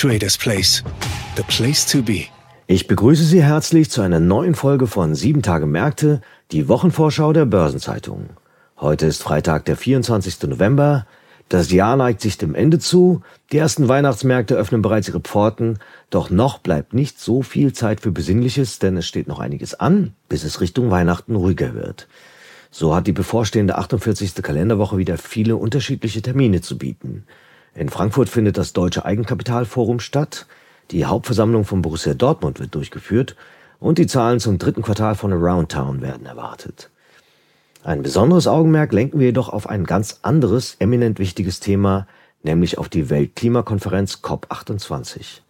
Traders Place. The place to be. Ich begrüße Sie herzlich zu einer neuen Folge von 7 Tage Märkte, die Wochenvorschau der Börsenzeitung. Heute ist Freitag, der 24. November. Das Jahr neigt sich dem Ende zu. Die ersten Weihnachtsmärkte öffnen bereits ihre Pforten. Doch noch bleibt nicht so viel Zeit für Besinnliches, denn es steht noch einiges an, bis es Richtung Weihnachten ruhiger wird. So hat die bevorstehende 48. Kalenderwoche wieder viele unterschiedliche Termine zu bieten. In Frankfurt findet das Deutsche Eigenkapitalforum statt. Die Hauptversammlung von Borussia Dortmund wird durchgeführt und die Zahlen zum dritten Quartal von Around Town werden erwartet. Ein besonderes Augenmerk lenken wir jedoch auf ein ganz anderes, eminent wichtiges Thema, nämlich auf die Weltklimakonferenz COP28.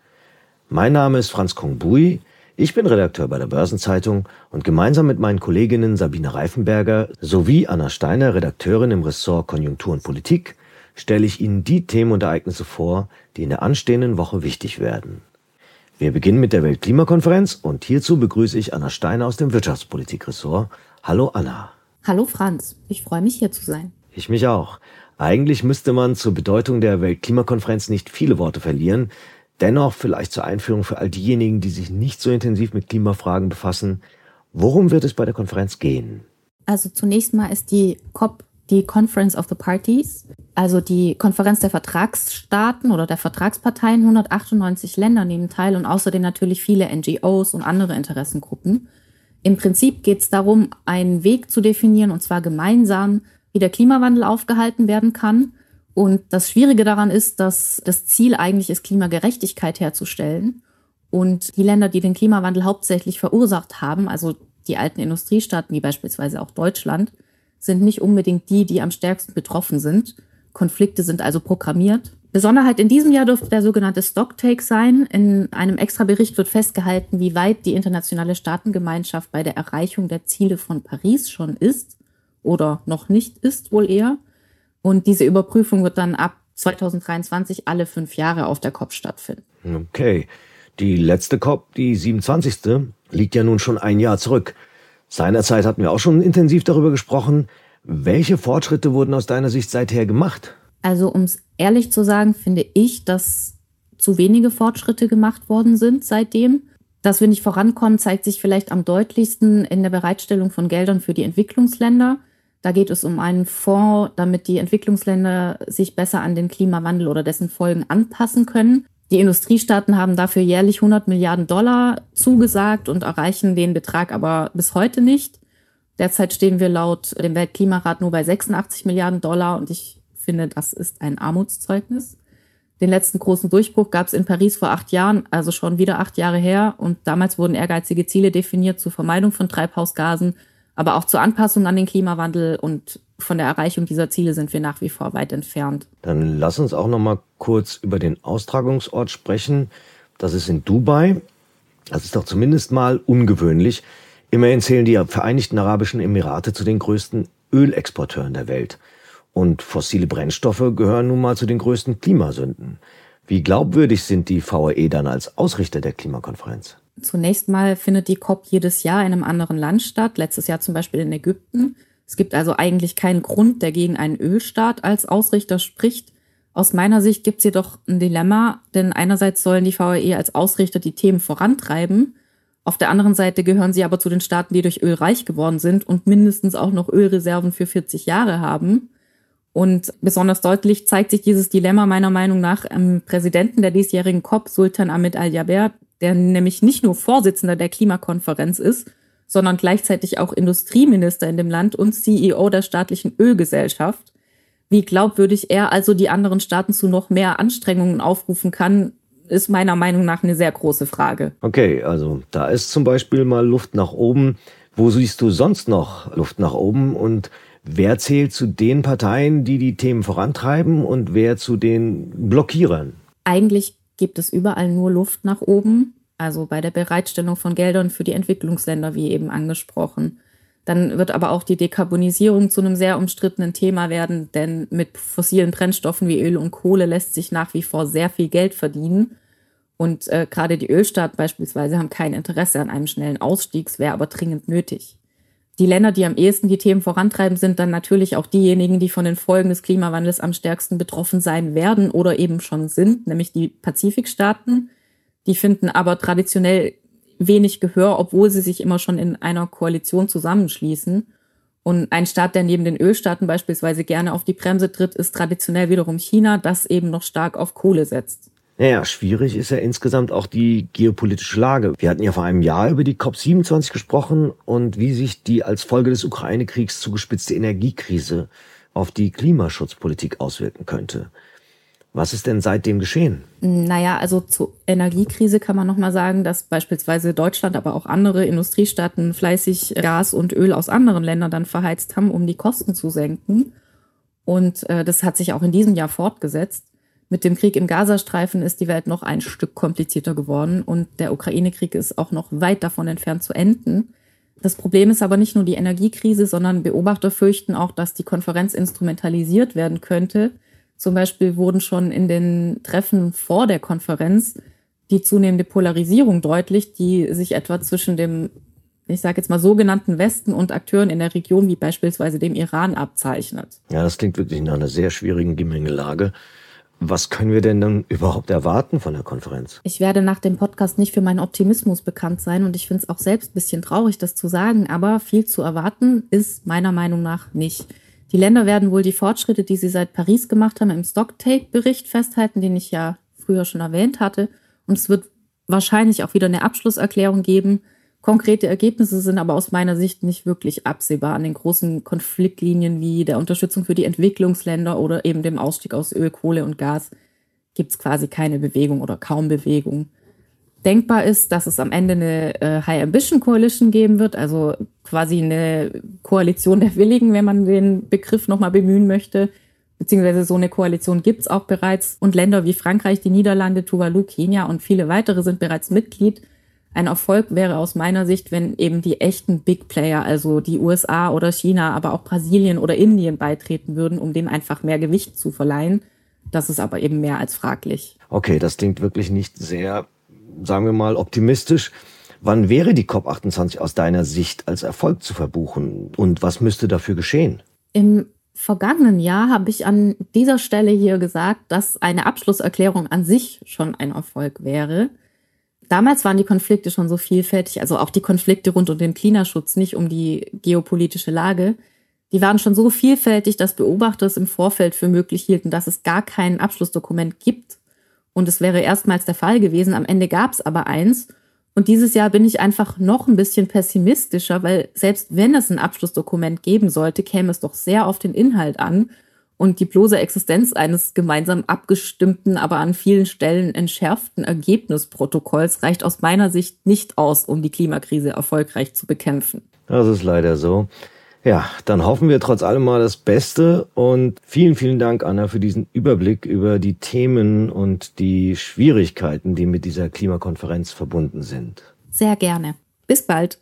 Mein Name ist Franz Kongbui, ich bin Redakteur bei der Börsenzeitung und gemeinsam mit meinen Kolleginnen Sabine Reifenberger sowie Anna Steiner, Redakteurin im Ressort Konjunktur und Politik, stelle ich Ihnen die Themen und Ereignisse vor, die in der anstehenden Woche wichtig werden. Wir beginnen mit der Weltklimakonferenz und hierzu begrüße ich Anna Steiner aus dem Wirtschaftspolitikressort. Hallo Anna. Hallo Franz, ich freue mich hier zu sein. Ich mich auch. Eigentlich müsste man zur Bedeutung der Weltklimakonferenz nicht viele Worte verlieren, Dennoch vielleicht zur Einführung für all diejenigen, die sich nicht so intensiv mit Klimafragen befassen. Worum wird es bei der Konferenz gehen? Also zunächst mal ist die COP die Conference of the Parties, also die Konferenz der Vertragsstaaten oder der Vertragsparteien. 198 Länder nehmen teil und außerdem natürlich viele NGOs und andere Interessengruppen. Im Prinzip geht es darum, einen Weg zu definieren, und zwar gemeinsam, wie der Klimawandel aufgehalten werden kann und das Schwierige daran ist, dass das Ziel eigentlich ist, Klimagerechtigkeit herzustellen. Und die Länder, die den Klimawandel hauptsächlich verursacht haben, also die alten Industriestaaten wie beispielsweise auch Deutschland, sind nicht unbedingt die, die am stärksten betroffen sind. Konflikte sind also programmiert. Besonderheit in diesem Jahr dürfte der sogenannte Stocktake sein. In einem extra Bericht wird festgehalten, wie weit die internationale Staatengemeinschaft bei der Erreichung der Ziele von Paris schon ist oder noch nicht ist, wohl eher. Und diese Überprüfung wird dann ab 2023 alle fünf Jahre auf der COP stattfinden. Okay. Die letzte COP, die 27. liegt ja nun schon ein Jahr zurück. Seinerzeit hatten wir auch schon intensiv darüber gesprochen. Welche Fortschritte wurden aus deiner Sicht seither gemacht? Also, um es ehrlich zu sagen, finde ich, dass zu wenige Fortschritte gemacht worden sind seitdem. Dass wir nicht vorankommen, zeigt sich vielleicht am deutlichsten in der Bereitstellung von Geldern für die Entwicklungsländer. Da geht es um einen Fonds, damit die Entwicklungsländer sich besser an den Klimawandel oder dessen Folgen anpassen können. Die Industriestaaten haben dafür jährlich 100 Milliarden Dollar zugesagt und erreichen den Betrag aber bis heute nicht. Derzeit stehen wir laut dem Weltklimarat nur bei 86 Milliarden Dollar und ich finde, das ist ein Armutszeugnis. Den letzten großen Durchbruch gab es in Paris vor acht Jahren, also schon wieder acht Jahre her. Und damals wurden ehrgeizige Ziele definiert zur Vermeidung von Treibhausgasen aber auch zur Anpassung an den Klimawandel und von der Erreichung dieser Ziele sind wir nach wie vor weit entfernt. Dann lass uns auch noch mal kurz über den Austragungsort sprechen. Das ist in Dubai. Das ist doch zumindest mal ungewöhnlich. Immerhin zählen die Vereinigten Arabischen Emirate zu den größten Ölexporteuren der Welt. Und fossile Brennstoffe gehören nun mal zu den größten Klimasünden. Wie glaubwürdig sind die VAE dann als Ausrichter der Klimakonferenz? Zunächst mal findet die COP jedes Jahr in einem anderen Land statt, letztes Jahr zum Beispiel in Ägypten. Es gibt also eigentlich keinen Grund, der gegen einen Ölstaat als Ausrichter spricht. Aus meiner Sicht gibt es jedoch ein Dilemma, denn einerseits sollen die VAE als Ausrichter die Themen vorantreiben, auf der anderen Seite gehören sie aber zu den Staaten, die durch Öl reich geworden sind und mindestens auch noch Ölreserven für 40 Jahre haben. Und besonders deutlich zeigt sich dieses Dilemma meiner Meinung nach am Präsidenten der diesjährigen COP, Sultan Ahmed Al-Jaber, der nämlich nicht nur Vorsitzender der Klimakonferenz ist, sondern gleichzeitig auch Industrieminister in dem Land und CEO der staatlichen Ölgesellschaft. Wie glaubwürdig er also die anderen Staaten zu noch mehr Anstrengungen aufrufen kann, ist meiner Meinung nach eine sehr große Frage. Okay, also da ist zum Beispiel mal Luft nach oben. Wo siehst du sonst noch Luft nach oben und wer zählt zu den Parteien, die die Themen vorantreiben und wer zu den Blockierern? Eigentlich gibt es überall nur Luft nach oben. also bei der Bereitstellung von Geldern für die Entwicklungsländer, wie eben angesprochen. Dann wird aber auch die Dekarbonisierung zu einem sehr umstrittenen Thema werden, denn mit fossilen Brennstoffen wie Öl und Kohle lässt sich nach wie vor sehr viel Geld verdienen. Und äh, gerade die Ölstaaten beispielsweise haben kein Interesse an einem schnellen Ausstieg, es wäre aber dringend nötig. Die Länder, die am ehesten die Themen vorantreiben, sind dann natürlich auch diejenigen, die von den Folgen des Klimawandels am stärksten betroffen sein werden oder eben schon sind, nämlich die Pazifikstaaten. Die finden aber traditionell wenig Gehör, obwohl sie sich immer schon in einer Koalition zusammenschließen. Und ein Staat, der neben den Ölstaaten beispielsweise gerne auf die Bremse tritt, ist traditionell wiederum China, das eben noch stark auf Kohle setzt. Naja, schwierig ist ja insgesamt auch die geopolitische Lage. Wir hatten ja vor einem Jahr über die COP27 gesprochen und wie sich die als Folge des Ukraine-Kriegs zugespitzte Energiekrise auf die Klimaschutzpolitik auswirken könnte. Was ist denn seitdem geschehen? Naja, also zur Energiekrise kann man nochmal sagen, dass beispielsweise Deutschland, aber auch andere Industriestaaten fleißig Gas und Öl aus anderen Ländern dann verheizt haben, um die Kosten zu senken. Und äh, das hat sich auch in diesem Jahr fortgesetzt. Mit dem Krieg im Gazastreifen ist die Welt noch ein Stück komplizierter geworden und der Ukraine-Krieg ist auch noch weit davon entfernt zu enden. Das Problem ist aber nicht nur die Energiekrise, sondern Beobachter fürchten auch, dass die Konferenz instrumentalisiert werden könnte, zum Beispiel wurden schon in den Treffen vor der Konferenz die zunehmende Polarisierung deutlich, die sich etwa zwischen dem, ich sage jetzt mal, sogenannten Westen und Akteuren in der Region, wie beispielsweise dem Iran, abzeichnet. Ja, das klingt wirklich nach einer sehr schwierigen Gemengelage. Was können wir denn dann überhaupt erwarten von der Konferenz? Ich werde nach dem Podcast nicht für meinen Optimismus bekannt sein und ich finde es auch selbst ein bisschen traurig, das zu sagen, aber viel zu erwarten ist meiner Meinung nach nicht. Die Länder werden wohl die Fortschritte, die sie seit Paris gemacht haben, im Stocktake-Bericht festhalten, den ich ja früher schon erwähnt hatte. Und es wird wahrscheinlich auch wieder eine Abschlusserklärung geben. Konkrete Ergebnisse sind aber aus meiner Sicht nicht wirklich absehbar an den großen Konfliktlinien wie der Unterstützung für die Entwicklungsländer oder eben dem Ausstieg aus Öl, Kohle und Gas gibt es quasi keine Bewegung oder kaum Bewegung denkbar ist, dass es am Ende eine äh, High Ambition Coalition geben wird, also quasi eine Koalition der Willigen, wenn man den Begriff nochmal bemühen möchte. Beziehungsweise so eine Koalition gibt es auch bereits. Und Länder wie Frankreich, die Niederlande, Tuvalu, Kenia und viele weitere sind bereits Mitglied. Ein Erfolg wäre aus meiner Sicht, wenn eben die echten Big Player, also die USA oder China, aber auch Brasilien oder Indien beitreten würden, um dem einfach mehr Gewicht zu verleihen. Das ist aber eben mehr als fraglich. Okay, das klingt wirklich nicht sehr sagen wir mal, optimistisch. Wann wäre die COP28 aus deiner Sicht als Erfolg zu verbuchen und was müsste dafür geschehen? Im vergangenen Jahr habe ich an dieser Stelle hier gesagt, dass eine Abschlusserklärung an sich schon ein Erfolg wäre. Damals waren die Konflikte schon so vielfältig, also auch die Konflikte rund um den Klimaschutz, nicht um die geopolitische Lage. Die waren schon so vielfältig, dass Beobachter es im Vorfeld für möglich hielten, dass es gar kein Abschlussdokument gibt, und es wäre erstmals der Fall gewesen. Am Ende gab es aber eins. Und dieses Jahr bin ich einfach noch ein bisschen pessimistischer, weil selbst wenn es ein Abschlussdokument geben sollte, käme es doch sehr auf den Inhalt an. Und die bloße Existenz eines gemeinsam abgestimmten, aber an vielen Stellen entschärften Ergebnisprotokolls reicht aus meiner Sicht nicht aus, um die Klimakrise erfolgreich zu bekämpfen. Das ist leider so. Ja, dann hoffen wir trotz allem mal das Beste und vielen, vielen Dank, Anna, für diesen Überblick über die Themen und die Schwierigkeiten, die mit dieser Klimakonferenz verbunden sind. Sehr gerne. Bis bald.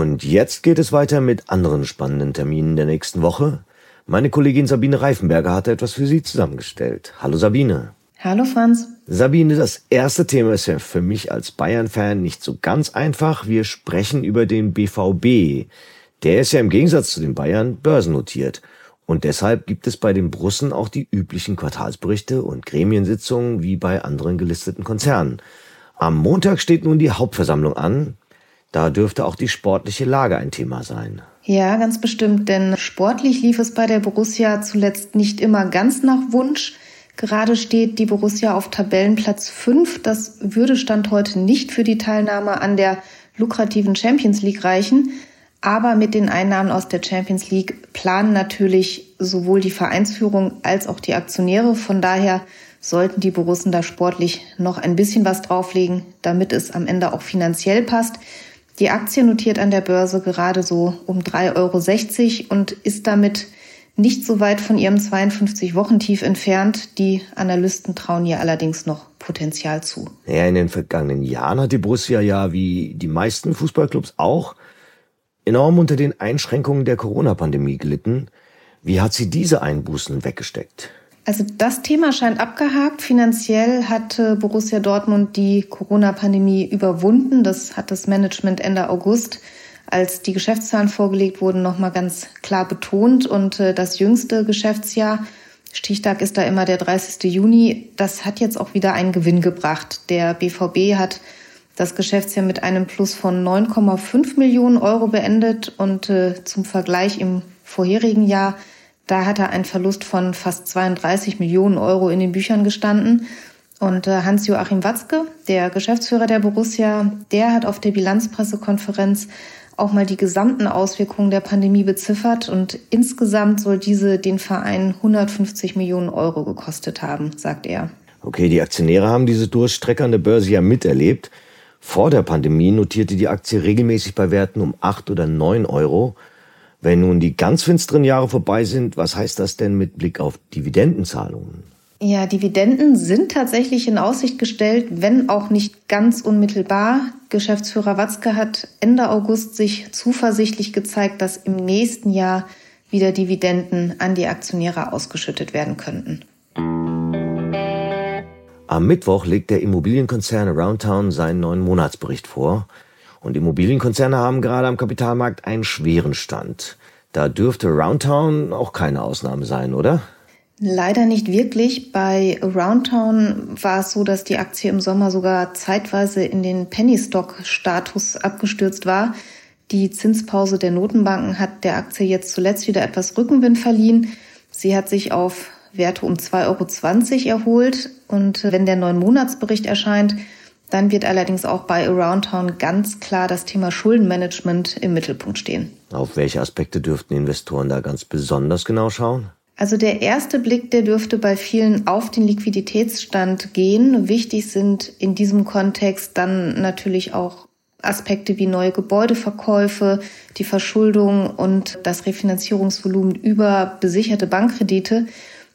Und jetzt geht es weiter mit anderen spannenden Terminen der nächsten Woche. Meine Kollegin Sabine Reifenberger hatte etwas für Sie zusammengestellt. Hallo Sabine. Hallo Franz. Sabine, das erste Thema ist ja für mich als Bayern-Fan nicht so ganz einfach. Wir sprechen über den BVB. Der ist ja im Gegensatz zu den Bayern börsennotiert. Und deshalb gibt es bei den Brussen auch die üblichen Quartalsberichte und Gremiensitzungen wie bei anderen gelisteten Konzernen. Am Montag steht nun die Hauptversammlung an. Da dürfte auch die sportliche Lage ein Thema sein. Ja, ganz bestimmt, denn sportlich lief es bei der Borussia zuletzt nicht immer ganz nach Wunsch. Gerade steht die Borussia auf Tabellenplatz 5. Das würde Stand heute nicht für die Teilnahme an der lukrativen Champions League reichen. Aber mit den Einnahmen aus der Champions League planen natürlich sowohl die Vereinsführung als auch die Aktionäre. Von daher sollten die Borussen da sportlich noch ein bisschen was drauflegen, damit es am Ende auch finanziell passt. Die Aktie notiert an der Börse gerade so um 3,60 Euro und ist damit nicht so weit von ihrem 52-Wochen-Tief entfernt. Die Analysten trauen ihr allerdings noch Potenzial zu. Ja, in den vergangenen Jahren hat die Borussia ja wie die meisten Fußballclubs auch enorm unter den Einschränkungen der Corona-Pandemie gelitten. Wie hat sie diese Einbußen weggesteckt? Also das Thema scheint abgehakt. Finanziell hat Borussia Dortmund die Corona-Pandemie überwunden. Das hat das Management Ende August, als die Geschäftszahlen vorgelegt wurden, nochmal ganz klar betont. Und äh, das jüngste Geschäftsjahr, Stichtag ist da immer der 30. Juni, das hat jetzt auch wieder einen Gewinn gebracht. Der BVB hat das Geschäftsjahr mit einem Plus von 9,5 Millionen Euro beendet und äh, zum Vergleich im vorherigen Jahr da hat er einen Verlust von fast 32 Millionen Euro in den Büchern gestanden. Und äh, Hans-Joachim Watzke, der Geschäftsführer der Borussia, der hat auf der Bilanzpressekonferenz auch mal die gesamten Auswirkungen der Pandemie beziffert und insgesamt soll diese den Verein 150 Millionen Euro gekostet haben, sagt er. Okay, die Aktionäre haben diese durchstreckernde Börse ja miterlebt. Vor der Pandemie notierte die Aktie regelmäßig bei Werten um 8 oder 9 Euro. Wenn nun die ganz finsteren Jahre vorbei sind, was heißt das denn mit Blick auf Dividendenzahlungen? Ja, Dividenden sind tatsächlich in Aussicht gestellt, wenn auch nicht ganz unmittelbar. Geschäftsführer Watzke hat Ende August sich zuversichtlich gezeigt, dass im nächsten Jahr wieder Dividenden an die Aktionäre ausgeschüttet werden könnten. Am Mittwoch legt der Immobilienkonzern Aroundtown seinen neuen Monatsbericht vor. Und Immobilienkonzerne haben gerade am Kapitalmarkt einen schweren Stand. Da dürfte Roundtown auch keine Ausnahme sein, oder? Leider nicht wirklich. Bei Roundtown war es so, dass die Aktie im Sommer sogar zeitweise in den Penny-Stock-Status abgestürzt war. Die Zinspause der Notenbanken hat der Aktie jetzt zuletzt wieder etwas Rückenwind verliehen. Sie hat sich auf Werte um 2,20 Euro erholt. Und wenn der neuen Monatsbericht erscheint, dann wird allerdings auch bei Aroundtown ganz klar das Thema Schuldenmanagement im Mittelpunkt stehen. Auf welche Aspekte dürften Investoren da ganz besonders genau schauen? Also der erste Blick, der dürfte bei vielen auf den Liquiditätsstand gehen. Wichtig sind in diesem Kontext dann natürlich auch Aspekte wie neue Gebäudeverkäufe, die Verschuldung und das Refinanzierungsvolumen über besicherte Bankkredite.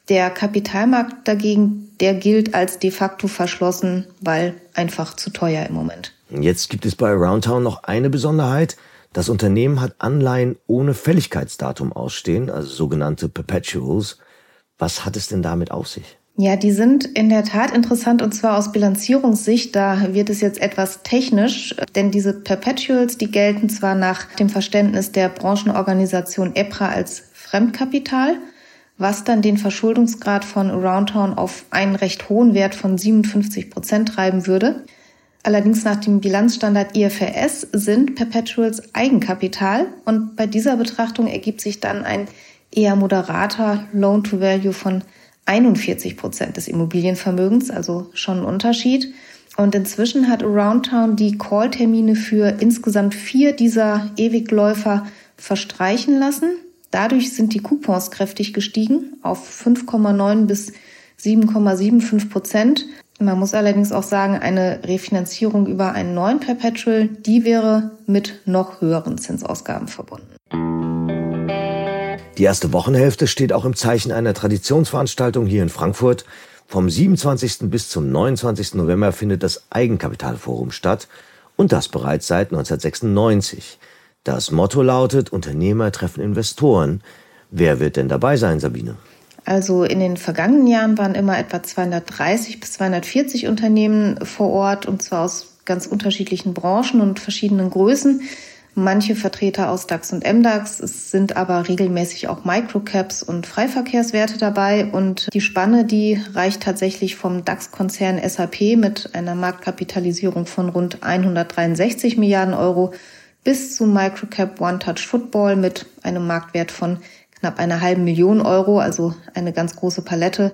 Der Kapitalmarkt dagegen, der gilt als de facto verschlossen, weil einfach zu teuer im Moment. Jetzt gibt es bei Aroundtown noch eine Besonderheit. Das Unternehmen hat Anleihen ohne Fälligkeitsdatum ausstehen, also sogenannte Perpetuals. Was hat es denn damit auf sich? Ja, die sind in der Tat interessant und zwar aus Bilanzierungssicht. Da wird es jetzt etwas technisch, denn diese Perpetuals, die gelten zwar nach dem Verständnis der Branchenorganisation EPRA als Fremdkapital, was dann den Verschuldungsgrad von Aroundtown auf einen recht hohen Wert von 57 Prozent treiben würde. Allerdings nach dem Bilanzstandard IFRS sind Perpetuals Eigenkapital und bei dieser Betrachtung ergibt sich dann ein eher moderater Loan-to-Value von 41 Prozent des Immobilienvermögens, also schon ein Unterschied. Und inzwischen hat Aroundtown die Call-Termine für insgesamt vier dieser Ewigläufer verstreichen lassen. Dadurch sind die Coupons kräftig gestiegen auf 5,9 bis 7,75 Prozent. Man muss allerdings auch sagen, eine Refinanzierung über einen neuen Perpetual, die wäre mit noch höheren Zinsausgaben verbunden. Die erste Wochenhälfte steht auch im Zeichen einer Traditionsveranstaltung hier in Frankfurt. Vom 27. bis zum 29. November findet das Eigenkapitalforum statt und das bereits seit 1996. Das Motto lautet, Unternehmer treffen Investoren. Wer wird denn dabei sein, Sabine? Also in den vergangenen Jahren waren immer etwa 230 bis 240 Unternehmen vor Ort und zwar aus ganz unterschiedlichen Branchen und verschiedenen Größen. Manche Vertreter aus DAX und MDAX. Es sind aber regelmäßig auch Microcaps und Freiverkehrswerte dabei. Und die Spanne, die reicht tatsächlich vom DAX-Konzern SAP mit einer Marktkapitalisierung von rund 163 Milliarden Euro bis zu Microcap One Touch Football mit einem Marktwert von knapp einer halben Million Euro, also eine ganz große Palette.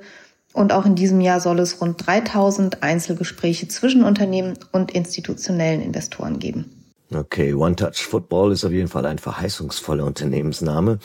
Und auch in diesem Jahr soll es rund 3000 Einzelgespräche zwischen Unternehmen und institutionellen Investoren geben. Okay, One Touch Football ist auf jeden Fall ein verheißungsvoller Unternehmensname.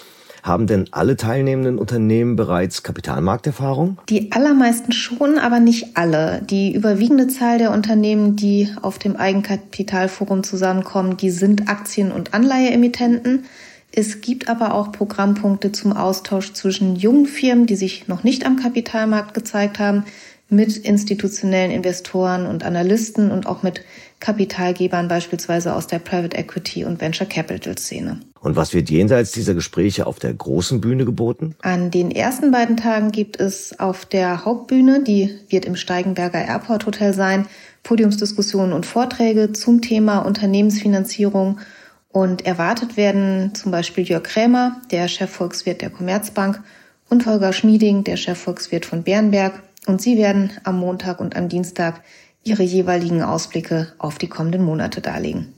Haben denn alle teilnehmenden Unternehmen bereits Kapitalmarkterfahrung? Die allermeisten schon, aber nicht alle. Die überwiegende Zahl der Unternehmen, die auf dem Eigenkapitalforum zusammenkommen, die sind Aktien- und Anleiheemittenten. Es gibt aber auch Programmpunkte zum Austausch zwischen jungen Firmen, die sich noch nicht am Kapitalmarkt gezeigt haben, mit institutionellen Investoren und Analysten und auch mit Kapitalgebern beispielsweise aus der Private Equity und Venture Capital Szene. Und was wird jenseits dieser Gespräche auf der großen Bühne geboten? An den ersten beiden Tagen gibt es auf der Hauptbühne, die wird im Steigenberger Airport Hotel sein, Podiumsdiskussionen und Vorträge zum Thema Unternehmensfinanzierung. Und erwartet werden zum Beispiel Jörg Krämer, der Chefvolkswirt der Commerzbank, und Holger Schmieding, der Chefvolkswirt von Bernberg. Und sie werden am Montag und am Dienstag ihre jeweiligen Ausblicke auf die kommenden Monate darlegen.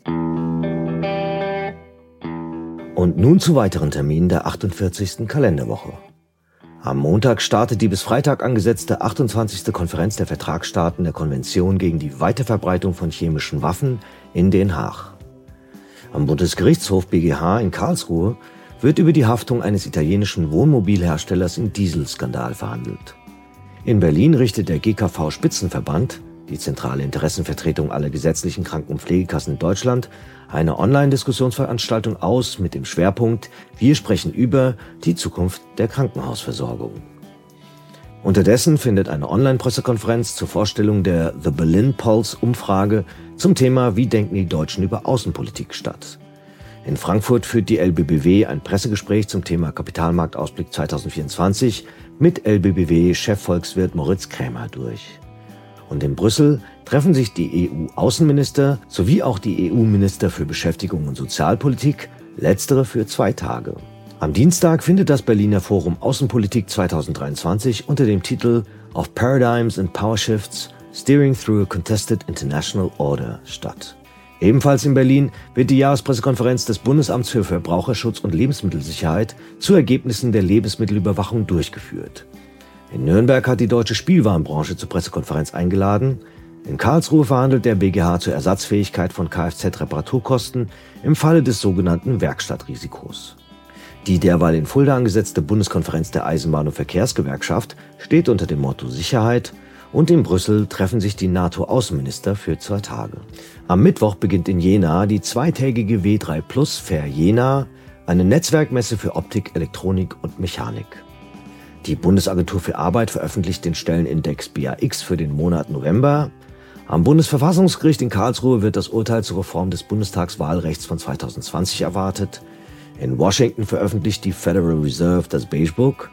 Und nun zu weiteren Terminen der 48. Kalenderwoche. Am Montag startet die bis Freitag angesetzte 28. Konferenz der Vertragsstaaten der Konvention gegen die Weiterverbreitung von chemischen Waffen in Den Haag. Am Bundesgerichtshof BGH in Karlsruhe wird über die Haftung eines italienischen Wohnmobilherstellers im Dieselskandal verhandelt. In Berlin richtet der GKV Spitzenverband, die zentrale Interessenvertretung aller gesetzlichen Kranken- und Pflegekassen in Deutschland, eine Online-Diskussionsveranstaltung aus mit dem Schwerpunkt Wir sprechen über die Zukunft der Krankenhausversorgung. Unterdessen findet eine Online-Pressekonferenz zur Vorstellung der The Berlin Pulse Umfrage zum Thema Wie denken die Deutschen über Außenpolitik statt. In Frankfurt führt die LBBW ein Pressegespräch zum Thema Kapitalmarktausblick 2024 mit LBBW-Chefvolkswirt Moritz Krämer durch. Und in Brüssel treffen sich die EU-Außenminister sowie auch die EU-Minister für Beschäftigung und Sozialpolitik, letztere für zwei Tage. Am Dienstag findet das Berliner Forum Außenpolitik 2023 unter dem Titel Of Paradigms and Power Shifts Steering Through a Contested International Order statt. Ebenfalls in Berlin wird die Jahrespressekonferenz des Bundesamts für Verbraucherschutz und Lebensmittelsicherheit zu Ergebnissen der Lebensmittelüberwachung durchgeführt. In Nürnberg hat die deutsche Spielwarenbranche zur Pressekonferenz eingeladen. In Karlsruhe verhandelt der BGH zur Ersatzfähigkeit von Kfz-Reparaturkosten im Falle des sogenannten Werkstattrisikos. Die derweil in Fulda angesetzte Bundeskonferenz der Eisenbahn- und Verkehrsgewerkschaft steht unter dem Motto Sicherheit und in Brüssel treffen sich die NATO-Außenminister für zwei Tage. Am Mittwoch beginnt in Jena die zweitägige W3 Plus Fair Jena, eine Netzwerkmesse für Optik, Elektronik und Mechanik. Die Bundesagentur für Arbeit veröffentlicht den Stellenindex BAX für den Monat November. Am Bundesverfassungsgericht in Karlsruhe wird das Urteil zur Reform des Bundestagswahlrechts von 2020 erwartet. In Washington veröffentlicht die Federal Reserve das Beige Book.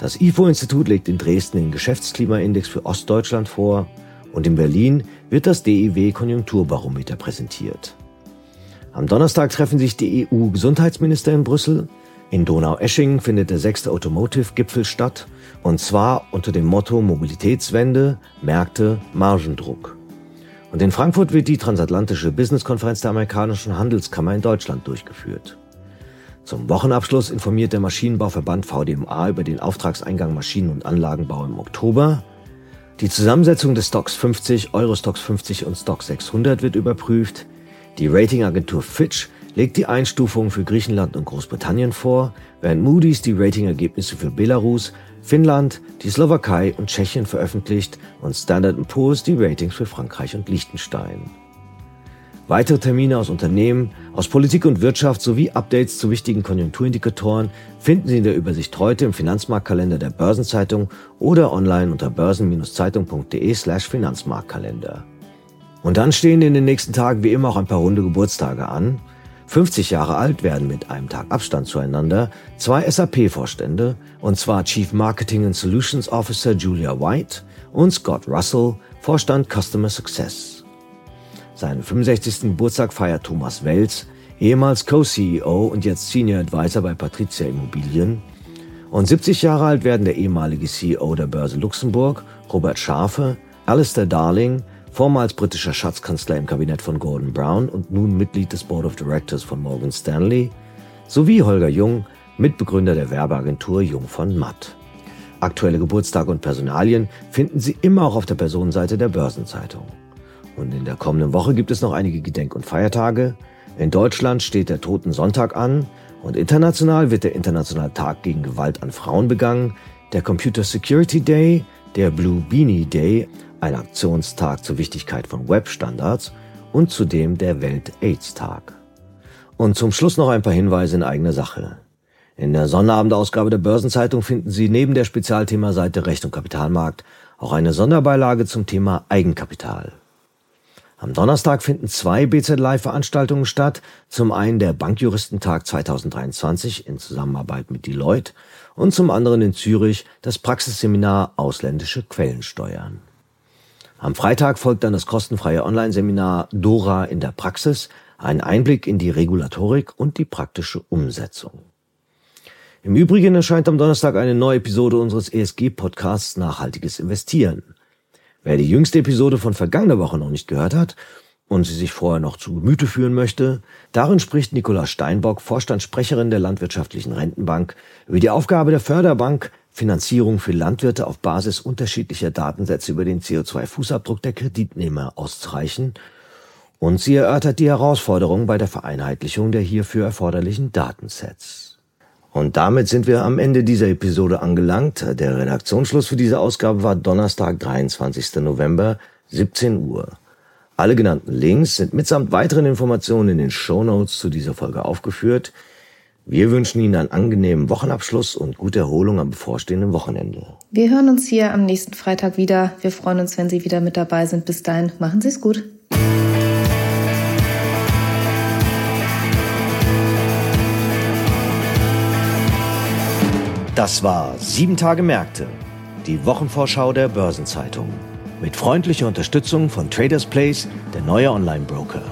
Das IFO-Institut legt in Dresden den Geschäftsklimaindex für Ostdeutschland vor und in Berlin wird das DIW Konjunkturbarometer präsentiert. Am Donnerstag treffen sich die EU-Gesundheitsminister in Brüssel. In Donau-Eschingen findet der sechste Automotive-Gipfel statt, und zwar unter dem Motto Mobilitätswende, Märkte, Margendruck. Und in Frankfurt wird die transatlantische Businesskonferenz der amerikanischen Handelskammer in Deutschland durchgeführt. Zum Wochenabschluss informiert der Maschinenbauverband VDMA über den Auftragseingang Maschinen- und Anlagenbau im Oktober. Die Zusammensetzung des Stocks 50, Eurostox 50 und Stock 600 wird überprüft. Die Ratingagentur Fitch legt die Einstufungen für Griechenland und Großbritannien vor, während Moody's die Ratingergebnisse für Belarus, Finnland, die Slowakei und Tschechien veröffentlicht und Standard Poor's die Ratings für Frankreich und Liechtenstein. Weitere Termine aus Unternehmen, aus Politik und Wirtschaft sowie Updates zu wichtigen Konjunkturindikatoren finden Sie in der Übersicht heute im Finanzmarktkalender der Börsenzeitung oder online unter börsen-zeitung.de slash Finanzmarktkalender. Und dann stehen in den nächsten Tagen wie immer auch ein paar runde Geburtstage an. 50 Jahre alt werden mit einem Tag Abstand zueinander zwei SAP-Vorstände, und zwar Chief Marketing and Solutions Officer Julia White und Scott Russell, Vorstand Customer Success. Seinen 65. Geburtstag feiert Thomas Welz, ehemals Co-CEO und jetzt Senior Advisor bei Patricia Immobilien. Und 70 Jahre alt werden der ehemalige CEO der Börse Luxemburg, Robert Schafe, Alistair Darling, vormals britischer Schatzkanzler im Kabinett von Gordon Brown und nun Mitglied des Board of Directors von Morgan Stanley, sowie Holger Jung, Mitbegründer der Werbeagentur Jung von Matt. Aktuelle Geburtstage und Personalien finden Sie immer auch auf der Personenseite der Börsenzeitung. Und in der kommenden Woche gibt es noch einige Gedenk- und Feiertage. In Deutschland steht der Toten Sonntag an und international wird der Internationale Tag gegen Gewalt an Frauen begangen, der Computer Security Day, der Blue Beanie Day, ein Aktionstag zur Wichtigkeit von Webstandards und zudem der Welt-AIDS-Tag. Und zum Schluss noch ein paar Hinweise in eigener Sache. In der Sonnterabendausgabe der Börsenzeitung finden Sie neben der Spezialthemaseite Recht und Kapitalmarkt auch eine Sonderbeilage zum Thema Eigenkapital. Am Donnerstag finden zwei BZ Live-Veranstaltungen statt. Zum einen der Bankjuristentag 2023 in Zusammenarbeit mit Deloitte und zum anderen in Zürich das Praxisseminar Ausländische Quellensteuern. Am Freitag folgt dann das kostenfreie Online-Seminar Dora in der Praxis, ein Einblick in die Regulatorik und die praktische Umsetzung. Im Übrigen erscheint am Donnerstag eine neue Episode unseres ESG-Podcasts Nachhaltiges Investieren. Wer die jüngste Episode von vergangener Woche noch nicht gehört hat und sie sich vorher noch zu Gemüte führen möchte, darin spricht Nicola Steinbock, Vorstandssprecherin der Landwirtschaftlichen Rentenbank, über die Aufgabe der Förderbank, Finanzierung für Landwirte auf Basis unterschiedlicher Datensätze über den CO2-Fußabdruck der Kreditnehmer auszureichen und sie erörtert die Herausforderungen bei der Vereinheitlichung der hierfür erforderlichen Datensets. Und damit sind wir am Ende dieser Episode angelangt. Der Redaktionsschluss für diese Ausgabe war Donnerstag, 23. November, 17 Uhr. Alle genannten Links sind mitsamt weiteren Informationen in den Show Notes zu dieser Folge aufgeführt. Wir wünschen Ihnen einen angenehmen Wochenabschluss und gute Erholung am bevorstehenden Wochenende. Wir hören uns hier am nächsten Freitag wieder. Wir freuen uns, wenn Sie wieder mit dabei sind. Bis dahin, machen Sie es gut. Das war Sieben Tage Märkte, die Wochenvorschau der Börsenzeitung. Mit freundlicher Unterstützung von Traders Place, der neue Online-Broker.